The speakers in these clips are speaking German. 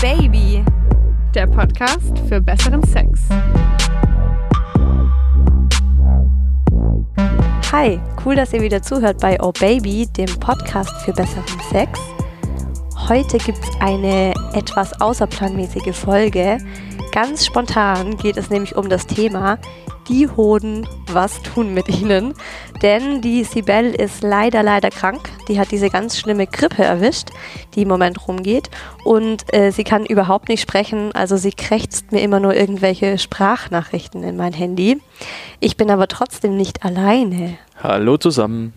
Baby, der Podcast für besseren Sex. Hi, cool, dass ihr wieder zuhört bei Oh Baby, dem Podcast für besseren Sex. Heute gibt es eine etwas außerplanmäßige Folge. Ganz spontan geht es nämlich um das Thema die Hoden, was tun mit ihnen? Denn die Sibel ist leider, leider krank. Die hat diese ganz schlimme Grippe erwischt, die im Moment rumgeht. Und äh, sie kann überhaupt nicht sprechen. Also sie krächzt mir immer nur irgendwelche Sprachnachrichten in mein Handy. Ich bin aber trotzdem nicht alleine. Hallo zusammen.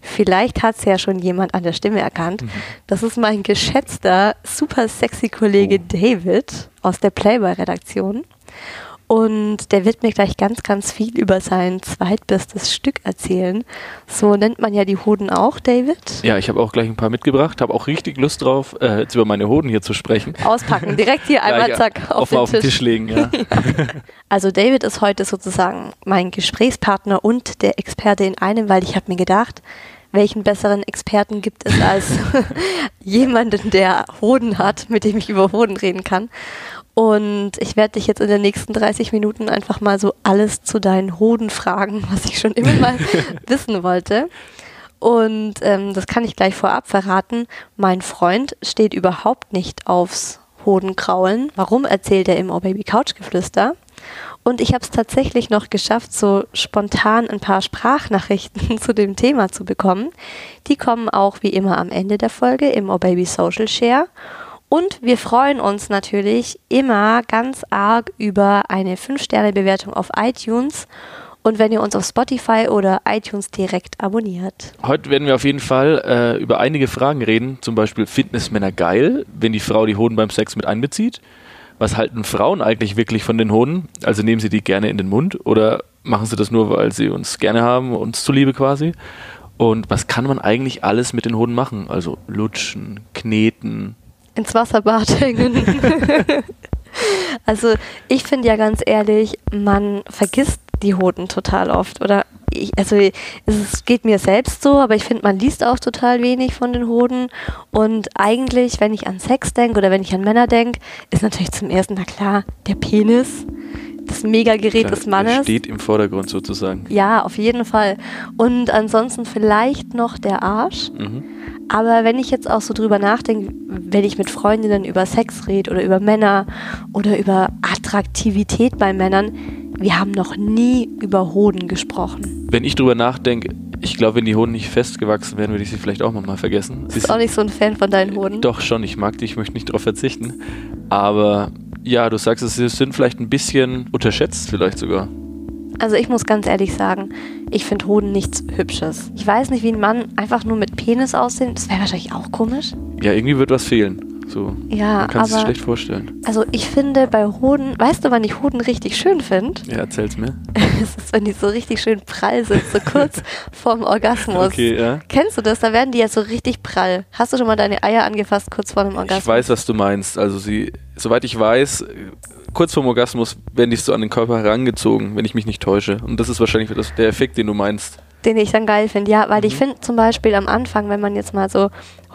Vielleicht hat es ja schon jemand an der Stimme erkannt. Mhm. Das ist mein geschätzter, super sexy Kollege oh. David aus der Playboy-Redaktion. Und der wird mir gleich ganz, ganz viel über sein zweitbestes Stück erzählen. So nennt man ja die Hoden auch, David. Ja, ich habe auch gleich ein paar mitgebracht, habe auch richtig Lust drauf, äh, jetzt über meine Hoden hier zu sprechen. Auspacken, direkt hier einmal ja, zack auf, auf, den, auf Tisch. den Tisch legen. Ja. also David ist heute sozusagen mein Gesprächspartner und der Experte in einem, weil ich habe mir gedacht, welchen besseren Experten gibt es als jemanden, der Hoden hat, mit dem ich über Hoden reden kann. Und ich werde dich jetzt in den nächsten 30 Minuten einfach mal so alles zu deinen Hoden fragen, was ich schon immer mal wissen wollte. Und ähm, das kann ich gleich vorab verraten. Mein Freund steht überhaupt nicht aufs Hodenkraulen. Warum erzählt er im Oh Baby Couch Geflüster? Und ich habe es tatsächlich noch geschafft, so spontan ein paar Sprachnachrichten zu dem Thema zu bekommen. Die kommen auch wie immer am Ende der Folge im Oh Baby Social Share. Und wir freuen uns natürlich immer ganz arg über eine 5-Sterne-Bewertung auf iTunes und wenn ihr uns auf Spotify oder iTunes direkt abonniert. Heute werden wir auf jeden Fall äh, über einige Fragen reden, zum Beispiel Fitnessmänner geil, wenn die Frau die Hoden beim Sex mit einbezieht. Was halten Frauen eigentlich wirklich von den Hoden? Also nehmen sie die gerne in den Mund oder machen sie das nur, weil sie uns gerne haben, uns zuliebe quasi? Und was kann man eigentlich alles mit den Hoden machen? Also lutschen, kneten, ins Wasserbad hängen. also ich finde ja ganz ehrlich, man vergisst die Hoden total oft. Oder ich, also es geht mir selbst so, aber ich finde, man liest auch total wenig von den Hoden. Und eigentlich, wenn ich an Sex denke oder wenn ich an Männer denke, ist natürlich zum ersten, na klar, der Penis das Megagerät des Mannes. Der steht im Vordergrund sozusagen. Ja, auf jeden Fall. Und ansonsten vielleicht noch der Arsch. Mhm. Aber wenn ich jetzt auch so drüber nachdenke, wenn ich mit Freundinnen über Sex rede oder über Männer oder über Attraktivität bei Männern, wir haben noch nie über Hoden gesprochen. Wenn ich drüber nachdenke, ich glaube, wenn die Hoden nicht festgewachsen wären, würde ich sie vielleicht auch mal vergessen. Du bist auch nicht so ein Fan von deinen Hoden? Doch schon, ich mag die, ich möchte nicht darauf verzichten. Aber ja, du sagst, sie sind vielleicht ein bisschen unterschätzt, vielleicht sogar. Also ich muss ganz ehrlich sagen, ich finde Hoden nichts Hübsches. Ich weiß nicht, wie ein Mann einfach nur mit Penis aussehen. Das wäre wahrscheinlich auch komisch. Ja, irgendwie wird was fehlen. So. Ja, Man kann es schlecht vorstellen. Also ich finde bei Hoden, weißt du, wann ich Hoden richtig schön finde? Ja, erzähl's mir. Es ist, wenn die so richtig schön prall sind, so kurz vorm Orgasmus. Okay, ja. Kennst du das? Da werden die ja so richtig prall. Hast du schon mal deine Eier angefasst kurz vor dem Orgasmus? Ich weiß, was du meinst. Also sie, soweit ich weiß, kurz vorm Orgasmus werden die so an den Körper herangezogen, wenn ich mich nicht täusche. Und das ist wahrscheinlich das, der Effekt, den du meinst. Den ich dann geil finde, ja, weil mhm. ich finde zum Beispiel am Anfang, wenn man jetzt mal so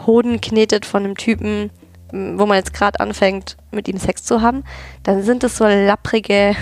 Hoden knetet von einem Typen, wo man jetzt gerade anfängt, mit ihm Sex zu haben, dann sind es so lapprige.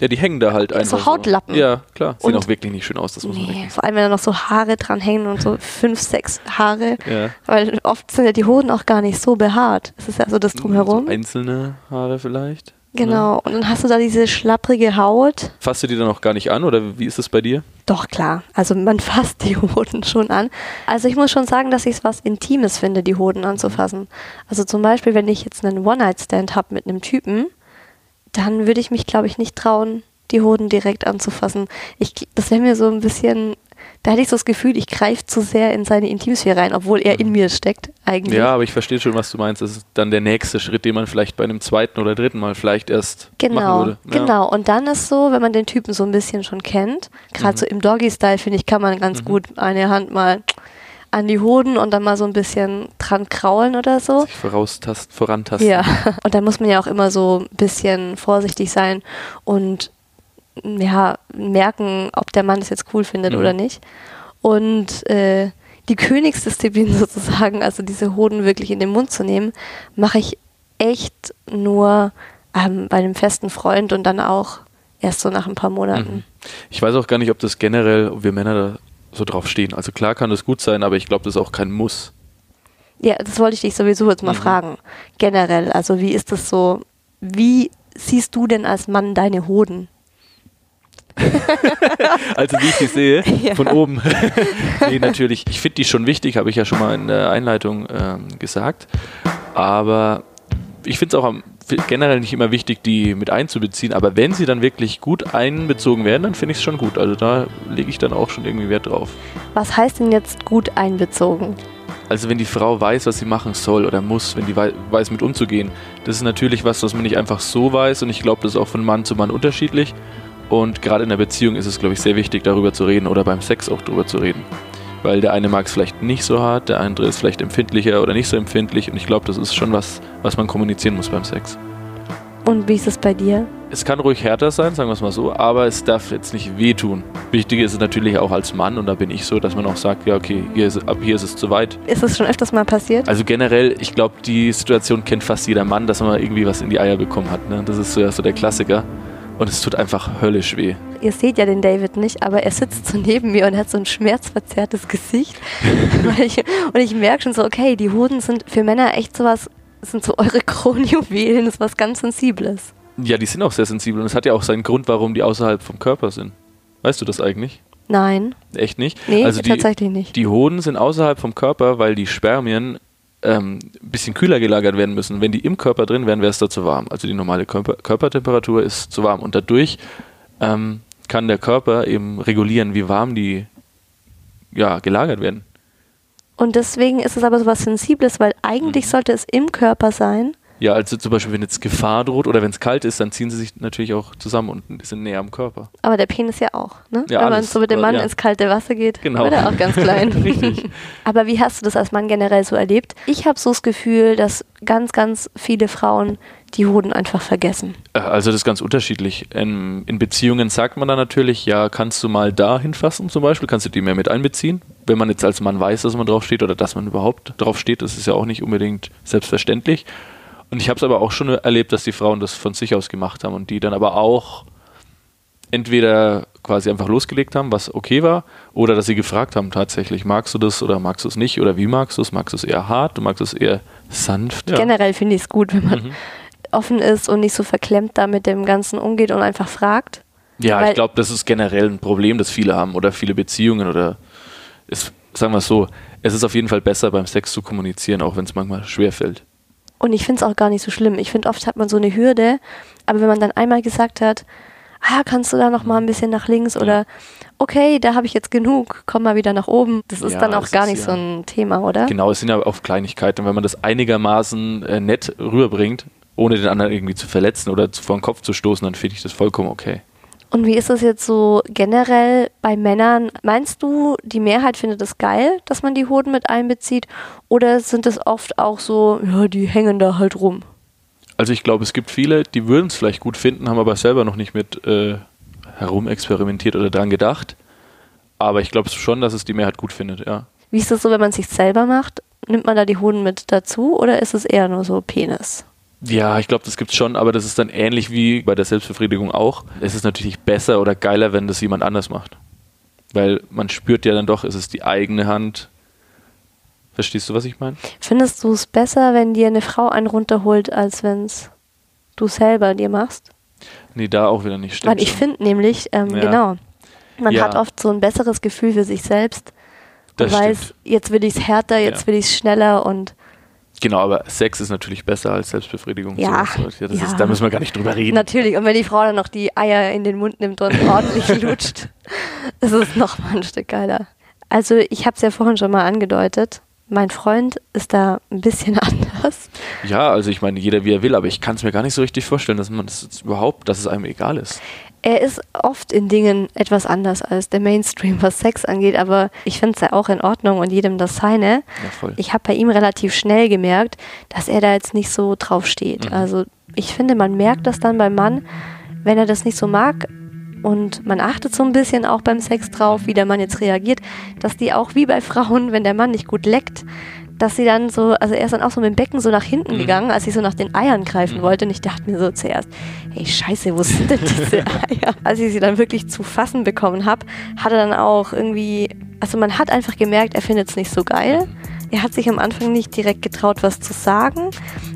Ja, die hängen da halt einfach. So Hautlappen. So. Ja, klar. Sehen und auch wirklich nicht schön aus, das muss nee, man nicht. Vor allem, wenn da noch so Haare dran hängen und so fünf, sechs Haare. Ja. Weil oft sind ja die Hoden auch gar nicht so behaart. Das ist ja so das Drumherum. So einzelne Haare vielleicht. Genau, und dann hast du da diese schlapprige Haut. Fasst du die dann auch gar nicht an oder wie ist es bei dir? Doch, klar. Also man fasst die Hoden schon an. Also ich muss schon sagen, dass ich es was Intimes finde, die Hoden anzufassen. Also zum Beispiel, wenn ich jetzt einen One-Night-Stand habe mit einem Typen, dann würde ich mich, glaube ich, nicht trauen, die Hoden direkt anzufassen. Ich, das wäre mir so ein bisschen da hatte ich so das Gefühl, ich greife zu sehr in seine Intimsphäre rein, obwohl er in mir steckt eigentlich. Ja, aber ich verstehe schon, was du meinst. Das ist dann der nächste Schritt, den man vielleicht bei einem zweiten oder dritten Mal vielleicht erst genau, machen würde. Ja. Genau, und dann ist so, wenn man den Typen so ein bisschen schon kennt, gerade mhm. so im Doggy-Style, finde ich, kann man ganz mhm. gut eine Hand mal an die Hoden und dann mal so ein bisschen dran kraulen oder so. Sich voraustasten, vorantasten. Ja, und dann muss man ja auch immer so ein bisschen vorsichtig sein und ja, merken, ob der Mann es jetzt cool findet mhm. oder nicht. Und äh, die Königsdisziplin sozusagen, also diese Hoden wirklich in den Mund zu nehmen, mache ich echt nur ähm, bei einem festen Freund und dann auch erst so nach ein paar Monaten. Mhm. Ich weiß auch gar nicht, ob das generell, ob wir Männer da so drauf stehen. Also klar kann das gut sein, aber ich glaube, das ist auch kein Muss. Ja, das wollte ich dich sowieso jetzt mal Mhm. fragen. Generell, also wie ist das so? Wie siehst du denn als Mann deine Hoden? Also wie ich die sehe, Ja. von oben. nee, natürlich, ich finde die schon wichtig, habe ich ja schon mal in der Einleitung ähm, gesagt. Aber ich finde es auch am, generell nicht immer wichtig, die mit einzubeziehen. Aber wenn sie dann wirklich gut einbezogen werden, dann finde ich es schon gut. Also da lege ich dann auch schon irgendwie Wert drauf. Was heißt denn jetzt gut einbezogen? Also wenn die Frau weiß, was sie machen soll oder muss, wenn die wei weiß, mit umzugehen, das ist natürlich was, was man nicht einfach so weiß und ich glaube, das ist auch von Mann zu Mann unterschiedlich. Und gerade in der Beziehung ist es, glaube ich, sehr wichtig, darüber zu reden oder beim Sex auch darüber zu reden. Weil der eine mag es vielleicht nicht so hart, der andere ist vielleicht empfindlicher oder nicht so empfindlich und ich glaube, das ist schon was, was man kommunizieren muss beim Sex. Und wie ist es bei dir? Es kann ruhig härter sein, sagen wir es mal so, aber es darf jetzt nicht wehtun. Wichtig ist es natürlich auch als Mann und da bin ich so, dass man auch sagt, ja okay, hier ist, ab hier ist es zu weit. Ist es schon öfters mal passiert? Also generell, ich glaube, die Situation kennt fast jeder Mann, dass man mal irgendwie was in die Eier bekommen hat. Ne? Das ist so, ja, so der Klassiker. Und es tut einfach höllisch weh. Ihr seht ja den David nicht, aber er sitzt so neben mir und hat so ein schmerzverzerrtes Gesicht. Weil ich, und ich merke schon so, okay, die Hoden sind für Männer echt sowas, sind so eure Kronjuwelen, das ist was ganz Sensibles. Ja, die sind auch sehr sensibel und es hat ja auch seinen Grund, warum die außerhalb vom Körper sind. Weißt du das eigentlich? Nein, Echt nicht? nee, also die, tatsächlich nicht. die Hoden sind außerhalb vom Körper, weil die Spermien ähm, ein bisschen kühler gelagert werden müssen. Wenn die im Körper drin wären, wäre es da zu warm. Also die normale Körper Körpertemperatur ist zu warm und dadurch ähm, kann der Körper eben regulieren, wie warm die ja, gelagert werden. Und deswegen ist es aber sowas Sensibles, weil eigentlich Mhm. sollte es im Körper sein. Ja, also zum Beispiel, wenn jetzt Gefahr droht oder wenn es kalt ist, dann ziehen sie sich natürlich auch zusammen und sind näher am Körper. Aber der Penis ja auch, ne? Ja, Wenn man so mit dem Mann Ja. ins kalte Wasser geht, Genau. wird er auch ganz klein. Richtig. Aber wie hast du das als Mann generell so erlebt? Ich habe so das Gefühl, dass ganz, ganz viele Frauen die Hoden einfach vergessen. Äh, Also das ist ganz unterschiedlich. In, in Beziehungen sagt man dann natürlich, ja, kannst du mal da hinfassen zum Beispiel, kannst du die mehr mit einbeziehen. Wenn man jetzt als Mann weiß, dass man drauf steht oder dass man überhaupt drauf steht, das ist ja auch nicht unbedingt selbstverständlich. Und ich habe es aber auch schon erlebt, dass die Frauen das von sich aus gemacht haben und die dann aber auch entweder quasi einfach losgelegt haben, was okay war, oder dass sie gefragt haben tatsächlich, magst du das oder magst du es nicht oder wie magst du es? Magst du es eher hart, magst du es eher sanft? Ja. Generell finde ich es gut, wenn man Mhm. offen ist und nicht so verklemmt da mit dem Ganzen umgeht und einfach fragt. Ja, Weil- ich glaube, das ist generell ein Problem, das viele haben oder viele Beziehungen oder ist, sagen wir es so, es ist auf jeden Fall besser beim Sex zu kommunizieren, auch wenn es manchmal schwer fällt. Und ich finde es auch gar nicht so schlimm. Ich finde, oft hat man so eine Hürde, aber wenn man dann einmal gesagt hat, ah, kannst du da noch mal ein bisschen nach links oder okay, da habe ich jetzt genug, komm mal wieder nach oben. Das ist Ja, dann auch gar nicht ja- so ein Thema, oder? Genau, es sind ja auch Kleinigkeiten. Und wenn man das einigermaßen äh, nett rüberbringt, ohne den anderen irgendwie zu verletzen oder zu, vor den Kopf zu stoßen, dann finde ich das vollkommen okay. Und wie ist das jetzt so generell bei Männern? Meinst du, die Mehrheit findet es geil, dass man die Hoden mit einbezieht? Oder sind es oft auch so, ja, die hängen da halt rum? Also ich glaube, es gibt viele, die würden es vielleicht gut finden, haben aber selber noch nicht mit äh, herumexperimentiert oder dran gedacht. Aber ich glaube schon, dass es die Mehrheit gut findet, ja. Wie ist das so, wenn man es sich selber macht? Nimmt man da die Hoden mit dazu oder ist es eher nur so Penis? Ja, ich glaube, das gibt's schon, aber das ist dann ähnlich wie bei der Selbstbefriedigung auch. Es ist natürlich besser oder geiler, wenn das jemand anders macht. Weil man spürt ja dann doch, es ist die eigene Hand. Verstehst du, was ich meine? Findest du es besser, wenn dir eine Frau einen runterholt, als wenn es du selber dir machst? Nee, da auch wieder nicht. Stimmt Weil ich finde nämlich, ähm, Ja. genau, man Ja. hat oft so ein besseres Gefühl für sich selbst und Das weiß, stimmt. jetzt will ich es härter, jetzt Ja. will ich es schneller und Genau, aber Sex ist natürlich besser als Selbstbefriedigung. Ja, Sowas. ja, das ja. Ist, da müssen wir gar nicht drüber reden. natürlich. Und wenn die Frau dann noch die Eier in den Mund nimmt und ordentlich lutscht, ist es noch mal ein Stück geiler. Also ich habe es ja vorhin schon mal angedeutet. Mein Freund ist da ein bisschen anders. Ja, also ich meine, jeder wie er will, aber ich kann es mir gar nicht so richtig vorstellen, dass man das überhaupt, dass es einem egal ist. Er ist oft in Dingen etwas anders als der Mainstream, was Sex angeht, aber ich finde es ja auch in Ordnung und jedem das seine. Ja. Ich habe bei ihm relativ schnell gemerkt, dass er da jetzt nicht so drauf steht. Mhm. Also ich finde, man merkt das dann beim Mann, wenn er das nicht so mag und man achtet so ein bisschen auch beim Sex drauf, wie der Mann jetzt reagiert, dass die auch wie bei Frauen, wenn der Mann nicht gut leckt, dass sie dann so, also er ist dann auch so mit dem Becken so nach hinten Mhm. gegangen, als ich so nach den Eiern greifen Mhm. wollte. Und ich dachte mir so zuerst, hey Scheiße, wo sind denn diese Eier? Als ich sie dann wirklich zu fassen bekommen habe, hat er dann auch irgendwie, also man hat einfach gemerkt, er findet es nicht so geil. Er hat sich am Anfang nicht direkt getraut, was zu sagen,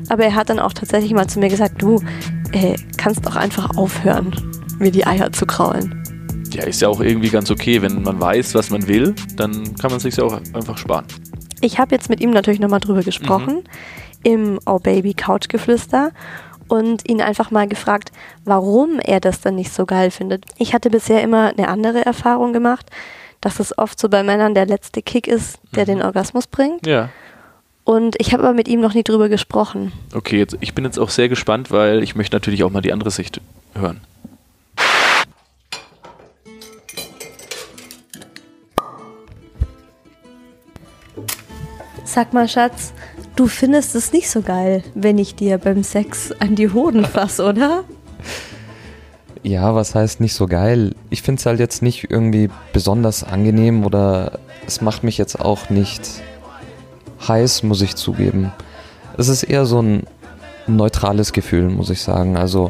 aber er hat dann auch tatsächlich mal zu mir gesagt, du äh, kannst doch einfach aufhören, mir die Eier zu kraulen. Ja, ist ja auch irgendwie ganz okay. Wenn man weiß, was man will, dann kann man sich ja auch einfach sparen. Ich habe jetzt mit ihm natürlich nochmal drüber gesprochen im Oh Baby Couchgeflüster und ihn einfach mal gefragt, warum er das dann nicht so geil findet. Ich hatte bisher immer eine andere Erfahrung gemacht, dass es oft so bei Männern der letzte Kick ist, der den Orgasmus bringt. Ja. Und ich habe aber mit ihm noch nie drüber gesprochen. Okay, jetzt, ich bin jetzt auch sehr gespannt, weil ich möchte natürlich auch mal die andere Sicht hören. Sag mal, Schatz, du findest es nicht so geil, wenn ich dir beim Sex an die Hoden fasse, oder? Ja, was heißt nicht so geil? Ich finde es halt jetzt nicht irgendwie besonders angenehm oder es macht mich jetzt auch nicht heiß, muss ich zugeben. Es ist eher so ein neutrales Gefühl, muss ich sagen. Also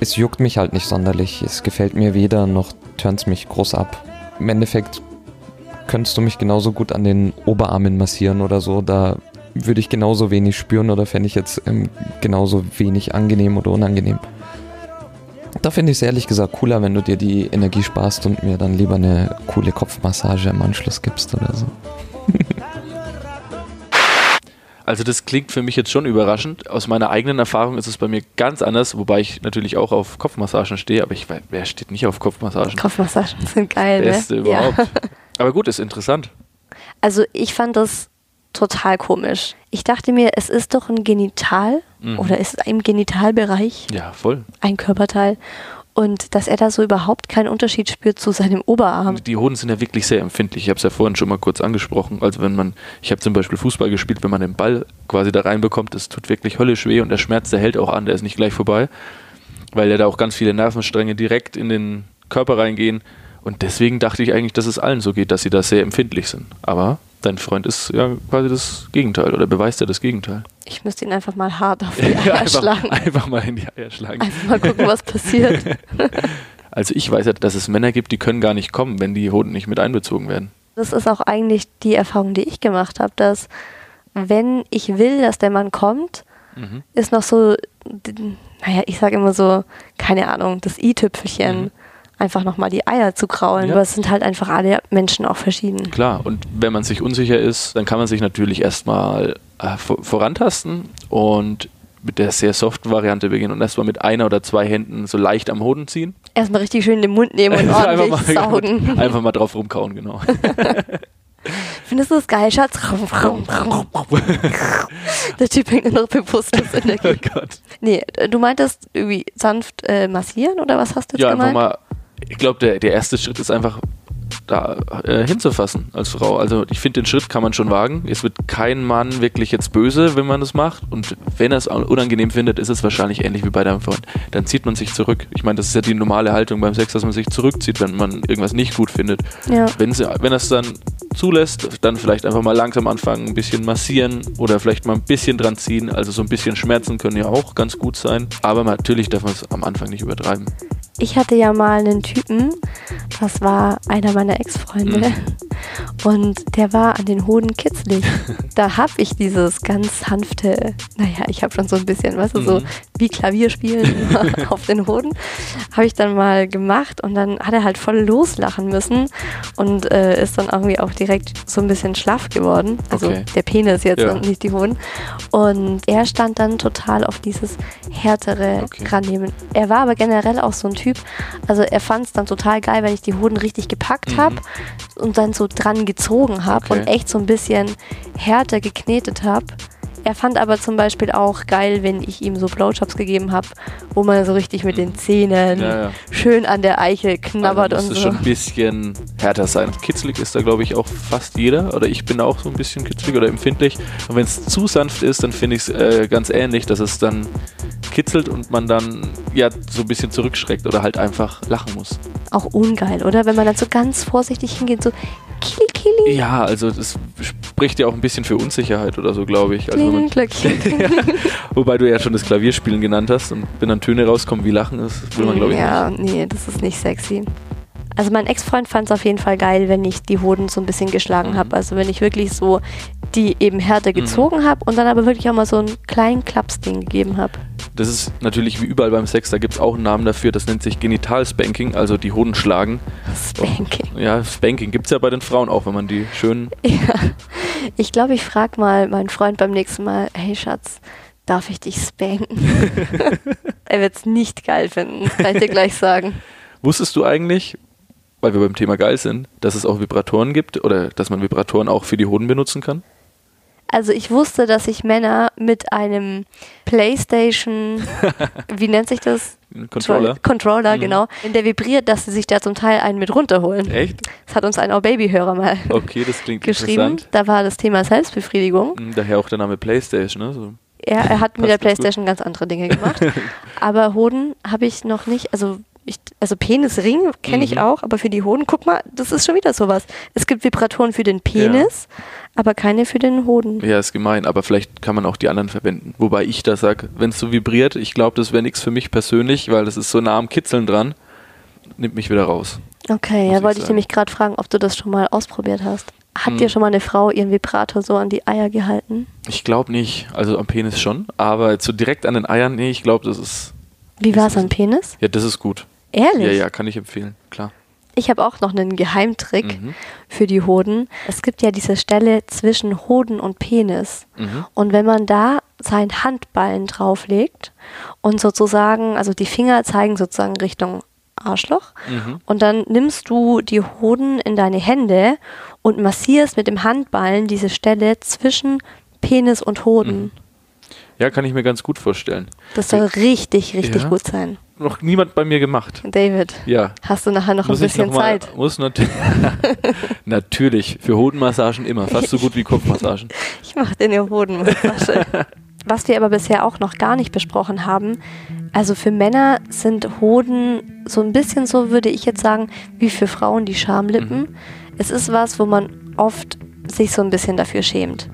es juckt mich halt nicht sonderlich. Es gefällt mir weder noch turnt mich groß ab. Im Endeffekt könntest du mich genauso gut an den Oberarmen massieren oder so. Da würde ich genauso wenig spüren oder fände ich jetzt ähm, genauso wenig angenehm oder unangenehm. Da finde ich es ehrlich gesagt cooler, wenn du dir die Energie sparst und mir dann lieber eine coole Kopfmassage im Anschluss gibst oder so. Also das klingt für mich jetzt schon überraschend. Aus meiner eigenen Erfahrung ist es bei mir ganz anders, wobei ich natürlich auch auf Kopfmassagen stehe, aber ich weiß, wer steht nicht auf Kopfmassagen? Kopfmassagen sind geil, Beste ne? überhaupt. Aber gut, ist interessant. Also ich fand das total komisch. Ich dachte mir, es ist doch ein Genital Mhm. oder ist es im Genitalbereich Ja, voll. ein Körperteil und dass er da so überhaupt keinen Unterschied spürt zu seinem Oberarm. Die Hoden sind ja wirklich sehr empfindlich. Ich habe es ja vorhin schon mal kurz angesprochen. Also wenn man, ich habe zum Beispiel Fußball gespielt, wenn man den Ball quasi da reinbekommt, das tut wirklich höllisch weh und der Schmerz, der hält auch an, der ist nicht gleich vorbei, weil ja da auch ganz viele Nervenstränge direkt in den Körper reingehen. Und deswegen dachte ich eigentlich, dass es allen so geht, dass sie da sehr empfindlich sind. Aber dein Freund ist ja quasi das Gegenteil oder beweist ja das Gegenteil. Ich müsste ihn einfach mal hart auf die Eier einfach, schlagen. einfach mal in die Eier schlagen. Einfach mal gucken, was passiert. Also ich weiß ja, dass es Männer gibt, die können gar nicht kommen, wenn die Hoden nicht mit einbezogen werden. Das ist auch eigentlich die Erfahrung, die ich gemacht habe, dass wenn ich will, dass der Mann kommt, Mhm. ist noch so, naja, ich sage immer so, keine Ahnung, das i-Tüpfelchen, Mhm. Einfach nochmal die Eier zu kraulen. Ja. Aber es sind halt einfach alle Menschen auch verschieden. Klar, und wenn man sich unsicher ist, dann kann man sich natürlich erstmal äh, vor- vorantasten und mit der sehr soften Variante beginnen und erstmal mit einer oder zwei Händen so leicht am Hoden ziehen. Erstmal richtig schön in den Mund nehmen und einfach, ordentlich mal, saugen. einfach mal drauf rumkauen, genau. Findest du das geil, Schatz? Der Typ hängt nur noch bewusstlos in der oh Gegend. Gott. Nee, du meintest irgendwie sanft äh, massieren oder was hast du jetzt Ja, einfach gemeint? mal, ich glaube, der, der erste Schritt ist einfach da äh, hinzufassen als Frau. Also ich finde, den Schritt kann man schon wagen. Es wird kein Mann wirklich jetzt böse, wenn man das macht. Und wenn er es unangenehm findet, ist es wahrscheinlich ähnlich wie bei deinem Freund. Dann zieht man sich zurück. Ich meine, das ist ja die normale Haltung beim Sex, dass man sich zurückzieht, wenn man irgendwas nicht gut findet. Ja. Wenn, er es dann zulässt, dann vielleicht einfach mal langsam anfangen, ein bisschen massieren oder vielleicht mal ein bisschen dran ziehen. Also so ein bisschen Schmerzen können ja auch ganz gut sein. Aber natürlich darf man es am Anfang nicht übertreiben. Ich hatte ja mal einen Typen, das war einer meiner Ex-Freunde, Mhm. Und der war an den Hoden kitzlig. da habe ich dieses ganz sanfte, naja, ich habe schon so ein bisschen, weißt du, so Mhm. wie Klavierspielen auf den Hoden, habe ich dann mal gemacht und dann hat er halt voll loslachen müssen und äh, ist dann irgendwie auch direkt so ein bisschen schlaff geworden. Also Okay. der Penis jetzt Ja. und nicht die Hoden. Und er stand dann total auf dieses härtere Okay. rannehmen. Er war aber generell auch so ein Typ, also er fand es dann total geil, wenn ich die Hoden richtig gepackt Mhm. habe und dann so dran gezogen habe Okay. und echt so ein bisschen härter geknetet habe. Er fand aber zum Beispiel auch geil, wenn ich ihm so Blowjobs gegeben habe, wo man so richtig mit den Zähnen Ja, ja. schön an der Eichel knabbert also und muss es so. schon ein bisschen härter sein. Kitzlig ist da, glaube ich, auch fast jeder. Oder ich bin auch so ein bisschen kitzlig oder empfindlich. Und wenn es zu sanft ist, dann finde ich es äh, ganz ähnlich, dass es dann kitzelt und man dann ja so ein bisschen zurückschreckt oder halt einfach lachen muss. Auch ungeil, oder? Wenn man dann so ganz vorsichtig hingeht, so kili Ja, also das spricht ja auch ein bisschen für Unsicherheit oder so, glaube ich. Also man, ja, wobei du ja schon das Klavierspielen genannt hast und wenn dann Töne rauskommen wie Lachen, das will man, glaube ich, ja, nicht. nee, das ist nicht sexy. Also mein Ex-Freund fand es auf jeden Fall geil, wenn ich die Hoden so ein bisschen geschlagen Mhm. habe. Also wenn ich wirklich so die eben härter gezogen habe und dann aber wirklich auch mal so einen kleinen Klapsding gegeben habe. Das ist natürlich wie überall beim Sex, da gibt es auch einen Namen dafür, das nennt sich Genitalspanking, also die Hoden schlagen. Spanking. Ja, Spanking gibt es ja bei den Frauen auch, wenn man die schön. Ja. Ich glaube, ich frage mal meinen Freund beim nächsten Mal, hey Schatz, darf ich dich spanken? er wird es nicht geil finden, kann ich dir gleich sagen. Wusstest du eigentlich, weil wir beim Thema geil sind, dass es auch Vibratoren gibt oder dass man Vibratoren auch für die Hoden benutzen kann? Also ich wusste, dass sich Männer mit einem Playstation, wie nennt sich das? Controller? Controller, Mhm. genau. In der vibriert, dass sie sich da zum Teil einen mit runterholen. Echt? Das hat uns ein Babyhörer mal Okay, das klingt geschrieben. Da war das Thema Selbstbefriedigung. Hm, Daher auch der Name Playstation, ne? So. Er, er hat mit der ganz gut. Playstation ganz andere Dinge gemacht. aber Hoden habe ich noch nicht, also ich, also Penisring kenne ich Mhm. auch, aber für die Hoden, guck mal, das ist schon wieder sowas. Es gibt Vibratoren für den Penis, aber keine für den Hoden. Ja, ist gemein, aber vielleicht kann man auch die anderen verwenden. Wobei ich da sage, wenn es so vibriert, ich glaube, das wäre nichts für mich persönlich, weil das ist so nah am Kitzeln dran, nimmt mich wieder raus. Okay, ja, ich wollte ich sagen. nämlich gerade fragen, ob du das schon mal ausprobiert hast. Hat Hm. dir schon mal eine Frau ihren Vibrator so an die Eier gehalten? Ich glaube nicht, also am Penis schon, aber so direkt an den Eiern, nee, ich glaube, das ist, Wie war es am Penis? ja, das ist gut. Ehrlich? Ja, ja, kann ich empfehlen, klar. Ich habe auch noch einen Geheimtrick Mhm. für die Hoden. Es gibt ja diese Stelle zwischen Hoden und Penis. Mhm. Und wenn man da seinen Handballen drauflegt und sozusagen, also die Finger zeigen sozusagen Richtung Arschloch, Mhm. und dann nimmst du die Hoden in deine Hände und massierst mit dem Handballen diese Stelle zwischen Penis und Hoden. Mhm. Ja, kann ich mir ganz gut vorstellen. Das soll richtig, richtig Ja. gut sein. Noch niemand bei mir gemacht. David, Ja. hast du nachher noch Muss ein bisschen noch mal, Zeit? Muss nat natürlich. Für Hodenmassagen immer. Fast so gut wie Kopfmassagen. Ich mache dir eine Hodenmassage. Was wir aber bisher auch noch gar nicht besprochen haben, also für Männer sind Hoden so ein bisschen so, würde ich jetzt sagen, wie für Frauen die Schamlippen. Mhm. Es ist was, wo man oft sich so ein bisschen dafür schämt.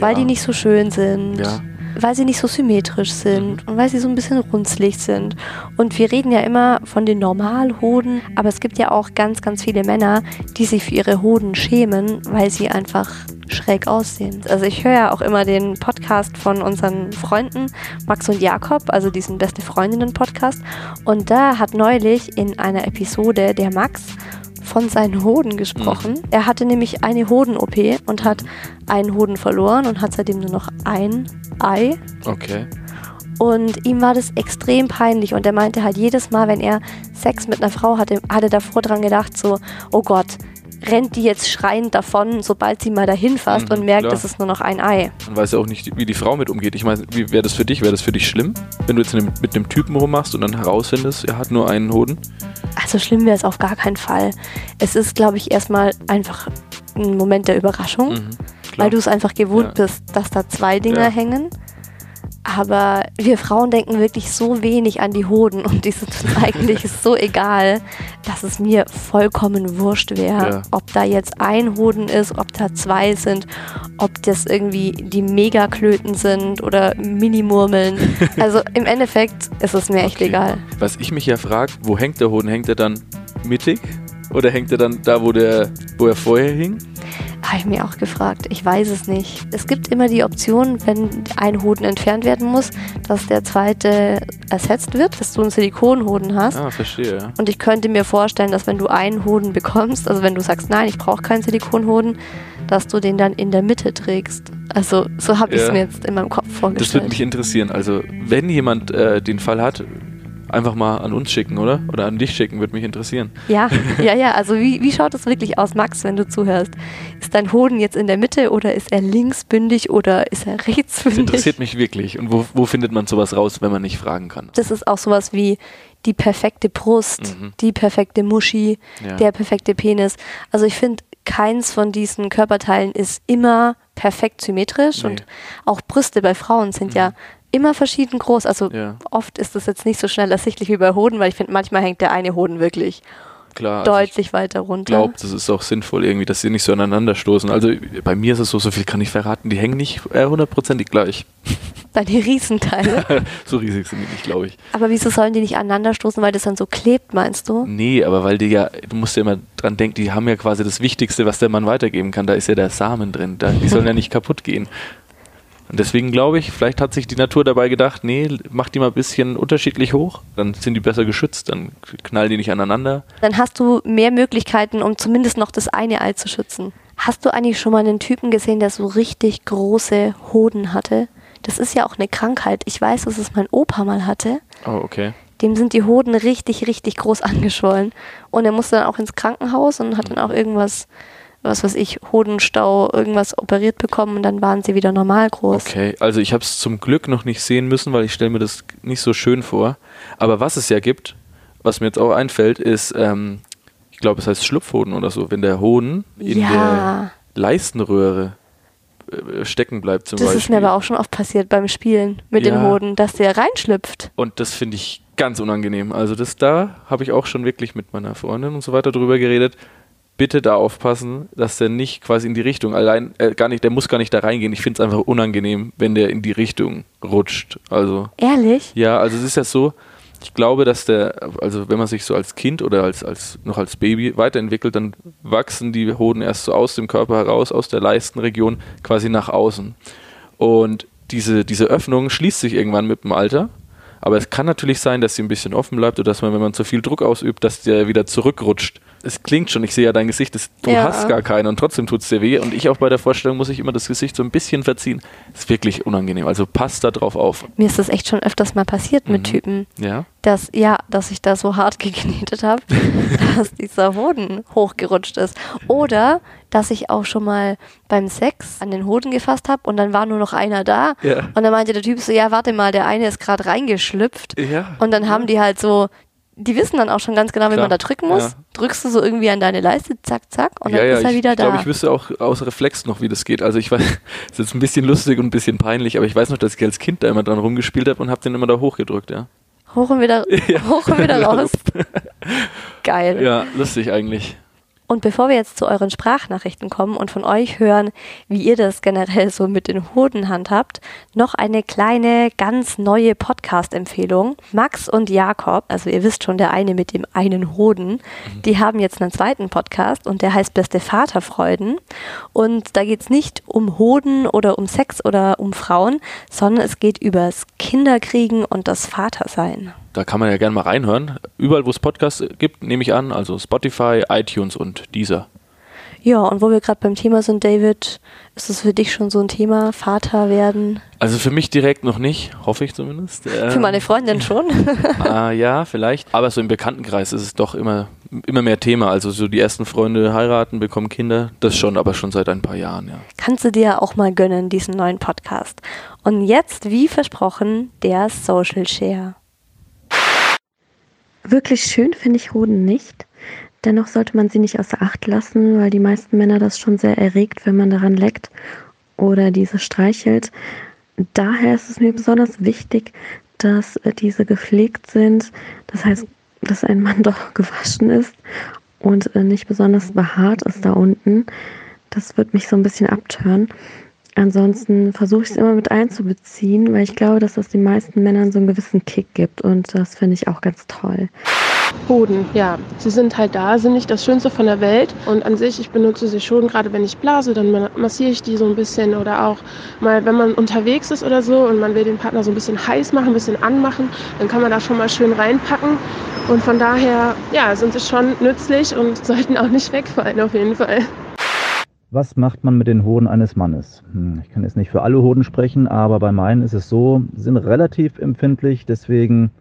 Weil Ja. die nicht so schön sind. Ja. Weil sie nicht so symmetrisch sind Mhm. und weil sie so ein bisschen runzlig sind. Und wir reden ja immer von den Normalhoden, aber es gibt ja auch ganz, ganz viele Männer, die sich für ihre Hoden schämen, weil sie einfach schräg aussehen. Also ich höre ja auch immer den Podcast von unseren Freunden Max und Jakob, also diesen Beste Freundinnen Podcast. Und da hat neulich in einer Episode der Max von seinen Hoden gesprochen. Er hatte nämlich eine Hoden-OP und hat einen Hoden verloren und hat seitdem nur noch ein Ei. Okay. Und ihm war das extrem peinlich und er meinte halt jedes Mal, wenn er Sex mit einer Frau hatte, hat er davor dran gedacht, so, oh Gott, rennt die jetzt schreiend davon, sobald sie mal dahin fasst Mhm, und merkt, klar. es ist nur noch ein Ei. Man weiß ja auch nicht, wie die Frau mit umgeht. Ich meine, wie wäre das für dich? Wäre das für dich schlimm, wenn du jetzt mit einem Typen rummachst und dann herausfindest, er hat nur einen Hoden? Also schlimm wäre es auf gar keinen Fall. Es ist, glaube ich, erstmal einfach ein Moment der Überraschung, Mhm, weil du es einfach gewohnt Ja. bist, dass da zwei Dinger Ja. hängen. Aber wir Frauen denken wirklich so wenig an die Hoden und die sind uns eigentlich so egal, dass es mir vollkommen wurscht wäre, Ja. ob da jetzt ein Hoden ist, ob da zwei sind, ob das irgendwie die Megaklöten sind oder Minimurmeln. Also im Endeffekt ist es mir echt Okay. egal. Was ich mich ja frage, wo hängt der Hoden? Hängt er dann mittig? Oder hängt er dann da, wo, der, wo er vorher hing? Habe ich mir auch gefragt. Ich weiß es nicht. Es gibt immer die Option, wenn ein Hoden entfernt werden muss, dass der zweite ersetzt wird, dass du einen Silikonhoden hast. Ah, verstehe. Und ich könnte mir vorstellen, dass wenn du einen Hoden bekommst, also wenn du sagst, nein, ich brauche keinen Silikonhoden, dass du den dann in der Mitte trägst. Also so habe ich es mir jetzt in meinem Kopf Das vorgestellt. würde mich interessieren. Also, wenn jemand äh, den Fall hat, einfach mal an uns schicken, oder? Oder an dich schicken, würde mich interessieren. Ja, ja, ja. Also wie, wie schaut es wirklich aus, Max, wenn du zuhörst? Ist dein Hoden jetzt in der Mitte oder ist er linksbündig oder ist er Das rechtsbündig? interessiert mich wirklich. Und wo, wo findet man sowas raus, wenn man nicht fragen kann? Das ist auch sowas wie die perfekte Brust, Mhm. die perfekte Muschi, Ja. der perfekte Penis. Also ich finde, keins von diesen Körperteilen ist immer perfekt symmetrisch Nee. Mhm. und auch Brüste bei Frauen sind ja immer verschieden groß. Also Ja. oft ist das jetzt nicht so schnell ersichtlich wie bei Hoden, weil ich finde, manchmal hängt der eine Hoden wirklich klar. Also deutlich weiter runter. ich glaube, das ist auch sinnvoll irgendwie, dass sie nicht so aneinander stoßen. Also bei mir ist es so, so viel kann ich verraten, die hängen nicht äh, hundertprozentig gleich. Deine Riesenteile. so riesig sind die nicht, glaube ich. Aber wieso sollen die nicht aneinander stoßen, weil das dann so klebt, meinst du? Nee, aber weil die ja, du musst ja immer dran denken, die haben ja quasi das Wichtigste, was der Mann weitergeben kann. Da ist ja der Samen drin. Da, die sollen ja nicht kaputt gehen. Und deswegen glaube ich, vielleicht hat sich die Natur dabei gedacht, nee, mach die mal ein bisschen unterschiedlich hoch, dann sind die besser geschützt, dann knallen die nicht aneinander. Dann hast du mehr Möglichkeiten, um zumindest noch das eine Ei zu schützen. Hast du eigentlich schon mal einen Typen gesehen, der so richtig große Hoden hatte? Das ist ja auch eine Krankheit. Ich weiß, dass es mein Opa mal hatte. Oh, okay. Dem sind die Hoden richtig, richtig groß angeschwollen. Und er musste dann auch ins Krankenhaus und hat dann auch irgendwas, was weiß ich, Hodenstau, irgendwas operiert bekommen und dann waren sie wieder normal groß. Okay, also ich habe es zum Glück noch nicht sehen müssen, weil ich stelle mir das nicht so schön vor. Aber was es ja gibt, was mir jetzt auch einfällt, ist, ähm, ich glaube, es heißt Schlupfhoden oder so, wenn der Hoden in der ja, Leistenröhre äh, stecken bleibt zum das Beispiel. ist mir aber auch schon oft passiert beim Spielen mit den Ja. Hoden, dass der reinschlüpft. Und das finde ich ganz unangenehm. Also das da habe ich auch schon wirklich mit meiner Freundin und so weiter drüber geredet. Bitte da aufpassen, dass der nicht quasi in die Richtung allein, äh, gar nicht, der muss gar nicht da reingehen. Ich finde es einfach unangenehm, wenn der in die Richtung rutscht. Also Ehrlich? ja, also es ist ja so, ich glaube, dass der, also wenn man sich so als Kind oder als, als noch als Baby weiterentwickelt, dann wachsen die Hoden erst so aus dem Körper heraus, aus der Leistenregion quasi nach außen. Und diese, diese Öffnung schließt sich irgendwann mit dem Alter. Aber es kann natürlich sein, dass sie ein bisschen offen bleibt oder dass man, wenn man zu viel Druck ausübt, dass der wieder zurückrutscht. Es klingt schon, ich sehe ja dein Gesicht, das, du Ja. hast gar keinen und trotzdem tut es dir weh. Und ich auch bei der Vorstellung muss ich immer das Gesicht so ein bisschen verziehen. ist wirklich unangenehm. Also passt da drauf auf. Mir ist das echt schon öfters mal passiert mit Mhm. Typen, Ja? dass, ja, dass ich da so hart geknetet habe, dass dieser Hoden hochgerutscht ist. Oder, dass ich auch schon mal beim Sex an den Hoden gefasst habe und dann war nur noch einer da. Ja. Und dann meinte der Typ so, ja, warte mal, der eine ist gerade reingeschlüpft. Ja. Und dann haben die halt so, die wissen dann auch schon ganz genau, wie man da drücken muss. Ja. Drückst du so irgendwie an deine Leiste, zack, zack, und dann ja, ja, ist er ich, wieder ich da. glaube, ich wüsste auch aus Reflex noch, wie das geht. Also ich weiß, es ist jetzt ein bisschen lustig und ein bisschen peinlich, aber ich weiß noch, dass ich als Kind da immer dran rumgespielt habe und habe den immer da hochgedrückt, ja. hoch und wieder, hoch und wieder raus. Geil. Ja, lustig eigentlich. Und bevor wir jetzt zu euren Sprachnachrichten kommen und von euch hören, wie ihr das generell so mit den Hoden handhabt, noch eine kleine, ganz neue Podcast-Empfehlung. Max und Jakob, also ihr wisst schon, der eine mit dem einen Hoden, die haben jetzt einen zweiten Podcast und der heißt Beste Vaterfreuden. Und da geht es nicht um Hoden oder um Sex oder um Frauen, sondern es geht übers Kinderkriegen und das Vatersein. Da kann man ja gerne mal reinhören. Überall, wo es Podcasts gibt, nehme ich an, also Spotify, iTunes und Deezer. Ja, und wo wir gerade beim Thema sind, David, ist es für dich schon so ein Thema, Vater werden? Also für mich direkt noch nicht, hoffe ich zumindest. Für Ähm, meine Freundin schon. Ah, ja, vielleicht. Aber so im Bekanntenkreis ist es doch immer, immer mehr Thema. Also so die ersten Freunde heiraten, bekommen Kinder. Das schon, aber schon seit ein paar Jahren, ja. Kannst du dir auch mal gönnen, diesen neuen Podcast. Und jetzt, wie versprochen, der Social Share. Wirklich schön finde ich Hoden nicht. Dennoch sollte man sie nicht außer Acht lassen, weil die meisten Männer das schon sehr erregt, wenn man daran leckt oder diese streichelt. Daher ist es mir besonders wichtig, dass diese gepflegt sind. Das heißt, dass ein Mann doch gewaschen ist und nicht besonders behaart ist da unten. Das wird mich so ein bisschen abtören. Ansonsten versuche ich es immer mit einzubeziehen, weil ich glaube, dass das den meisten Männern so einen gewissen Kick gibt und das finde ich auch ganz toll. Hoden, ja. Sie sind halt da, sind nicht das Schönste von der Welt. Und an sich, ich benutze sie schon, gerade wenn ich blase, dann ma- massiere ich die so ein bisschen. Oder auch mal, wenn man unterwegs ist oder so und man will den Partner so ein bisschen heiß machen, ein bisschen anmachen, dann kann man da schon mal schön reinpacken. Und von daher, ja, sind sie schon nützlich und sollten auch nicht wegfallen, auf jeden Fall. Was macht man mit den Hoden eines Mannes? Hm, Ich kann jetzt nicht für alle Hoden sprechen, aber bei meinen ist es so, sind relativ empfindlich, deswegen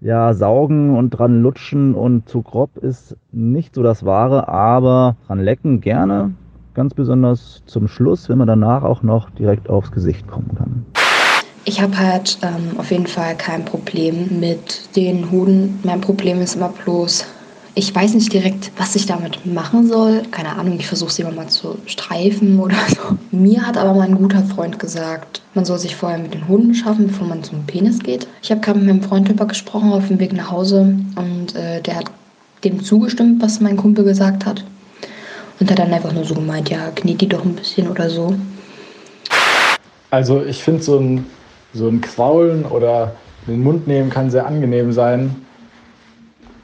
ja, saugen und dran lutschen und zu grob ist nicht so das Wahre, aber dran lecken gerne, ganz besonders zum Schluss, wenn man danach auch noch direkt aufs Gesicht kommen kann. Ich habe halt ähm, auf jeden Fall kein Problem mit den Hoden. Mein Problem ist immer bloß, ich weiß nicht direkt, was ich damit machen soll. Keine Ahnung, ich versuche sie immer mal zu streifen oder so. Mir hat aber mein guter Freund gesagt, man soll sich vorher mit den Hoden beschaffen, bevor man zum Penis geht. Ich habe gerade mit meinem Freund darüber gesprochen auf dem Weg nach Hause und äh, der hat dem zugestimmt, was mein Kumpel gesagt hat. Und hat dann einfach nur so gemeint, ja, kniet die doch ein bisschen oder so. Also ich finde so ein, so ein Kraulen oder den Mund nehmen kann sehr angenehm sein.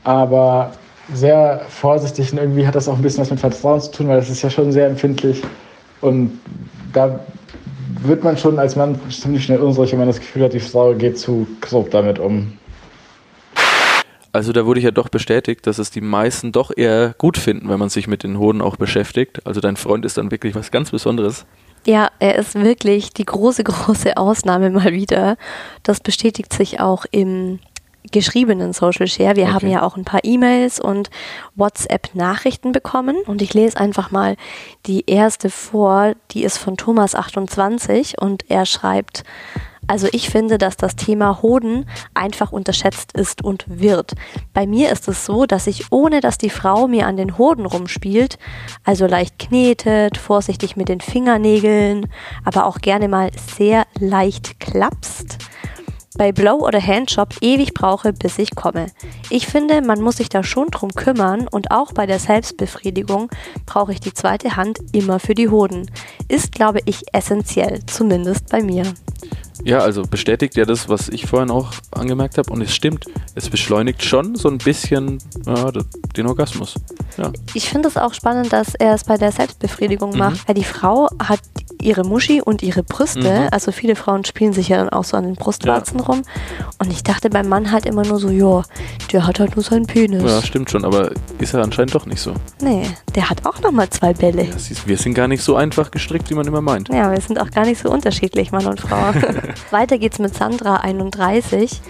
Aber sehr vorsichtig und irgendwie hat das auch ein bisschen was mit Vertrauen zu tun, weil das ist ja schon sehr empfindlich. Und da wird man schon als Mann ziemlich schnell unsicher, wenn man das Gefühl hat, die Frau geht zu grob damit um. Also da wurde ich ja doch bestätigt, dass es die meisten doch eher gut finden, wenn man sich mit den Hoden auch beschäftigt. Also dein Freund ist dann wirklich was ganz Besonderes. Ja, er ist wirklich die große, große Ausnahme mal wieder. Das bestätigt sich auch im geschriebenen Social Share. Wir Okay. haben ja auch ein paar E-Mails und WhatsApp-Nachrichten bekommen und ich lese einfach mal die erste vor, die ist von Thomas28 und er schreibt, also ich finde, dass das Thema Hoden einfach unterschätzt ist und wird. Bei mir ist es so, dass ich ohne dass die Frau mir an den Hoden rumspielt, also leicht knetet, vorsichtig mit den Fingernägeln, aber auch gerne mal sehr leicht klapst, bei Blow oder Handjob ewig brauche, bis ich komme. Ich finde, man muss sich da schon drum kümmern und auch bei der Selbstbefriedigung brauche ich die zweite Hand immer für die Hoden. Ist, glaube ich, essentiell, zumindest bei mir. Ja, also bestätigt ja das, was ich vorhin auch angemerkt habe. Und es stimmt, es beschleunigt schon so ein bisschen ja, den Orgasmus. Ja. Ich finde es auch spannend, dass er es bei der Selbstbefriedigung Mhm. macht, weil die Frau hat ihre Muschi und ihre Brüste. Mhm. Also viele Frauen spielen sich ja dann auch so an den Brustwarzen rum. Und ich dachte beim Mann halt immer nur so, ja, der hat halt nur seinen Penis. ja, stimmt schon, aber ist er anscheinend doch nicht so. Nee, der hat auch nochmal zwei Bälle. Ja, siehst, wir sind gar nicht so einfach gestrickt, wie man immer meint. Ja, wir sind auch gar nicht so unterschiedlich, Mann und Frau. Weiter geht's mit Sandra 31.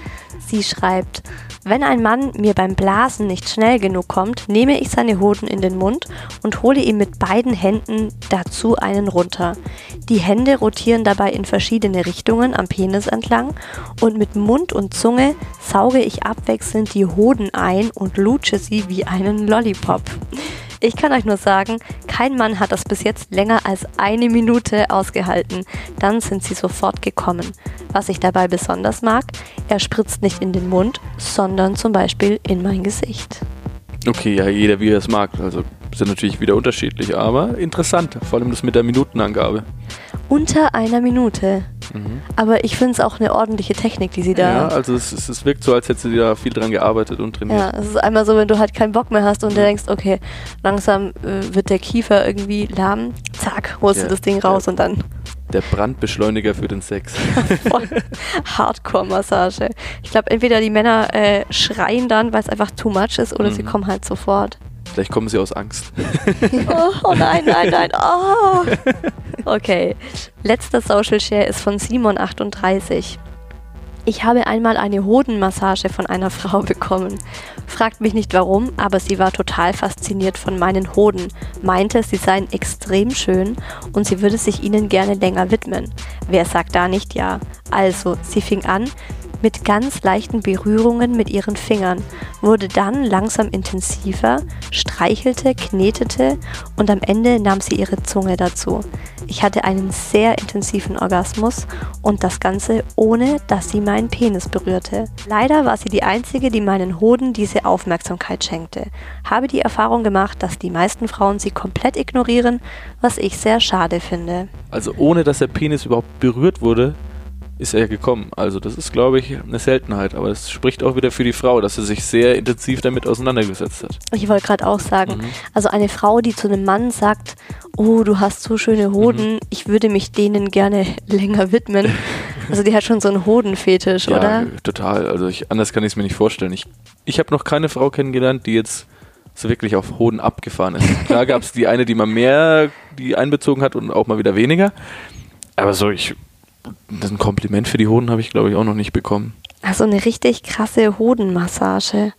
Sie schreibt, wenn ein Mann mir beim Blasen nicht schnell genug kommt, nehme ich seine Hoden in den Mund und hole ihm mit beiden Händen dazu einen runter. Die Hände rotieren dabei in verschiedene Richtungen am Penis entlang und mit Mund und Zunge sauge ich abwechselnd die Hoden ein und lutsche sie wie einen Lollipop. Ich kann euch nur sagen, kein Mann hat das bis jetzt länger als eine Minute ausgehalten. Dann sind sie sofort gekommen. Was ich dabei besonders mag, er spritzt nicht in den Mund, sondern zum Beispiel in mein Gesicht. Okay, ja, jeder wie er es mag. Also sind natürlich wieder unterschiedlich, aber interessant. Vor allem das mit der Minutenangabe. Unter einer Minute. Mhm. Aber ich finde es auch eine ordentliche Technik, die sie Ja, da. also es, es, es wirkt so, als hätte sie da viel dran gearbeitet und trainiert. Ja, es ist einmal so, wenn du halt keinen Bock mehr hast und du denkst, okay, langsam äh, wird der Kiefer irgendwie lahm, zack, holst Ja, du das Ding raus ja. und dann Der Brandbeschleuniger für den Sex. Hardcore-Massage. Ich glaube, entweder die Männer äh, schreien dann, weil es einfach too much ist, oder sie Mhm. kommen halt sofort. Vielleicht kommen sie aus Angst. Oh, oh nein, nein, nein. Oh. Okay. Letzter Social Share ist von Simon38. Ich habe einmal eine Hodenmassage von einer Frau bekommen. Fragt mich nicht warum, aber sie war total fasziniert von meinen Hoden, meinte, sie seien extrem schön und sie würde sich ihnen gerne länger widmen. Wer sagt da nicht ja? Also, sie fing an mit ganz leichten Berührungen mit ihren Fingern, wurde dann langsam intensiver, streichelte, knetete und am Ende nahm sie ihre Zunge dazu. Ich hatte einen sehr intensiven Orgasmus und das Ganze ohne, dass sie meinen Penis berührte. Leider war sie die Einzige, die meinen Hoden diese Aufmerksamkeit schenkte. Habe die Erfahrung gemacht, dass die meisten Frauen sie komplett ignorieren, was ich sehr schade finde. Also ohne dass der Penis überhaupt berührt wurde, ist er gekommen. Also das ist, glaube ich, eine Seltenheit. Aber es spricht auch wieder für die Frau, dass sie sich sehr intensiv damit auseinandergesetzt hat. Ich wollte gerade auch sagen, Mhm. also eine Frau, die zu einem Mann sagt, oh, du hast so schöne Hoden, Mhm. ich würde mich denen gerne länger widmen. Also die hat schon so einen Hodenfetisch, Ja, oder? total. Also ich, anders kann ich es mir nicht vorstellen. Ich, ich habe noch keine Frau kennengelernt, die jetzt so wirklich auf Hoden abgefahren ist. Klar gab es die eine, die mal mehr die einbezogen hat und auch mal wieder weniger. Aber so, ich, ein Kompliment für die Hoden habe ich, glaube ich, auch noch nicht bekommen. Also eine richtig krasse Hodenmassage.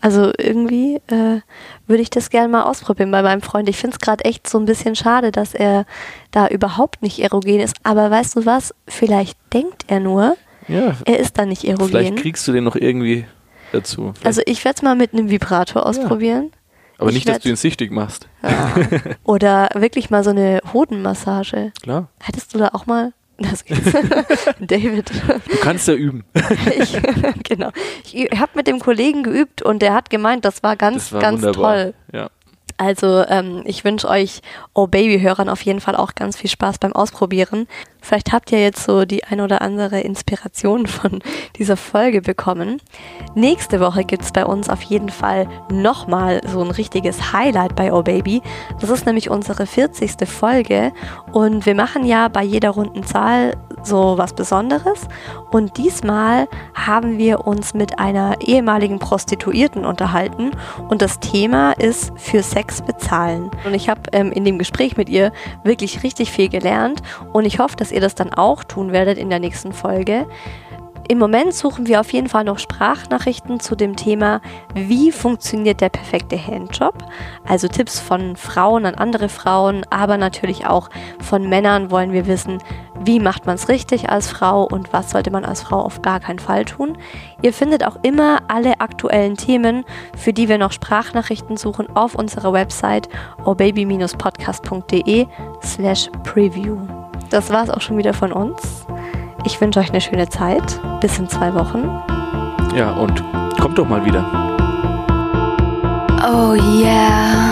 Also irgendwie äh, würde ich das gerne mal ausprobieren bei meinem Freund. Ich finde es gerade echt so ein bisschen schade, dass er da überhaupt nicht erogen ist. Aber weißt du was? Vielleicht denkt er nur, Ja, er ist da nicht erogen. vielleicht kriegst du den noch irgendwie dazu. Vielleicht- Also ich werde es mal mit einem Vibrator ausprobieren. aber ich nicht, dass werd- du ihn süchtig machst. Oder wirklich mal so eine Hodenmassage. Klar. Hättest du da auch mal Das geht's. David. Du kannst ja üben. ich, genau. Ich habe mit dem Kollegen geübt und der hat gemeint, das war ganz, Das war ganz wunderbar. toll. Ja. Also ähm, ich wünsche euch, oh Baby-Hörern, auf jeden Fall auch ganz viel Spaß beim Ausprobieren. Vielleicht habt ihr jetzt so die ein oder andere Inspiration von dieser Folge bekommen. Nächste Woche gibt es bei uns auf jeden Fall nochmal so ein richtiges Highlight bei Oh Baby. Das ist nämlich unsere 40. Folge und wir machen ja bei jeder runden Zahl so was Besonderes. Und diesmal haben wir uns mit einer ehemaligen Prostituierten unterhalten und das Thema ist für Sex bezahlen. Und ich habe ähm, in dem Gespräch mit ihr wirklich richtig viel gelernt und ich hoffe, dass ihr das dann auch tun werdet in der nächsten Folge. Im Moment suchen wir auf jeden Fall noch Sprachnachrichten zu dem Thema, wie funktioniert der perfekte Handjob. Also Tipps von Frauen an andere Frauen, aber natürlich auch von Männern wollen wir wissen, wie macht man es richtig als Frau und was sollte man als Frau auf gar keinen Fall tun. Ihr findet auch immer alle aktuellen Themen, für die wir noch Sprachnachrichten suchen, auf unserer Website obaby-podcast.de slash preview. Das war es auch schon wieder von uns. Ich wünsche euch eine schöne Zeit. Bis in zwei Wochen. Ja, und kommt doch mal wieder. Oh yeah.